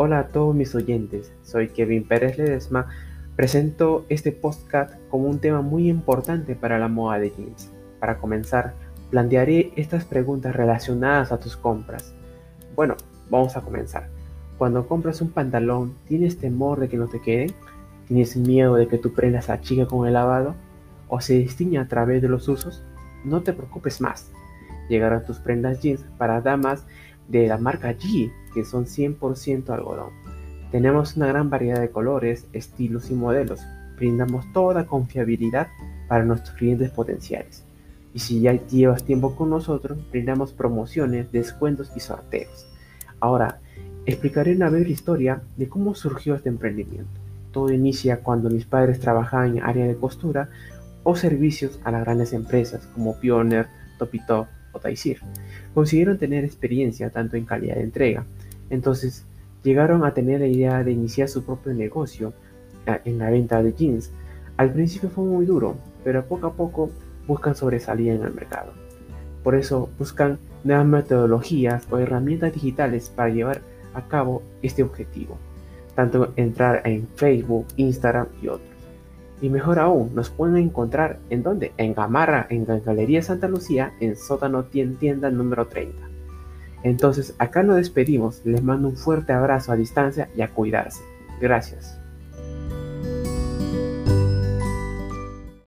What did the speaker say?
Hola a todos mis oyentes, soy Kevin Pérez Ledesma. Presento este podcast como un tema muy importante para la moda de jeans. Para comenzar, plantearé estas preguntas relacionadas a tus compras. Bueno, vamos a comenzar. Cuando compras un pantalón, ¿tienes temor de que no te quede? ¿Tienes miedo de que tu prenda se achique con el lavado? ¿O se distingue a través de los usos? No te preocupes más. Llegarán tus prendas jeans para damas de la marca G, que son 100% algodón. Tenemos una gran variedad de colores, estilos y modelos. Brindamos toda confiabilidad para nuestros clientes potenciales. Y si ya llevas tiempo con nosotros, brindamos promociones, descuentos y sorteos. Ahora, explicaré una breve historia de cómo surgió este emprendimiento. Todo inicia cuando mis padres trabajaban en área de costura o servicios a las grandes empresas como Pioneer, Topitop o Taisir. Consiguieron tener experiencia tanto en calidad de entrega. Entonces llegaron a tener la idea de iniciar su propio negocio en la venta de jeans. Al principio fue muy duro, pero poco a poco buscan sobresalir en el mercado. Por eso buscan nuevas metodologías o herramientas digitales para llevar a cabo este objetivo, tanto entrar en Facebook, Instagram y otros. Y mejor aún, nos pueden encontrar en donde? En Gamarra, en Galería Santa Lucía, en sótano tienda número 30. Entonces, acá nos despedimos, les mando un fuerte abrazo a distancia y a cuidarse. Gracias.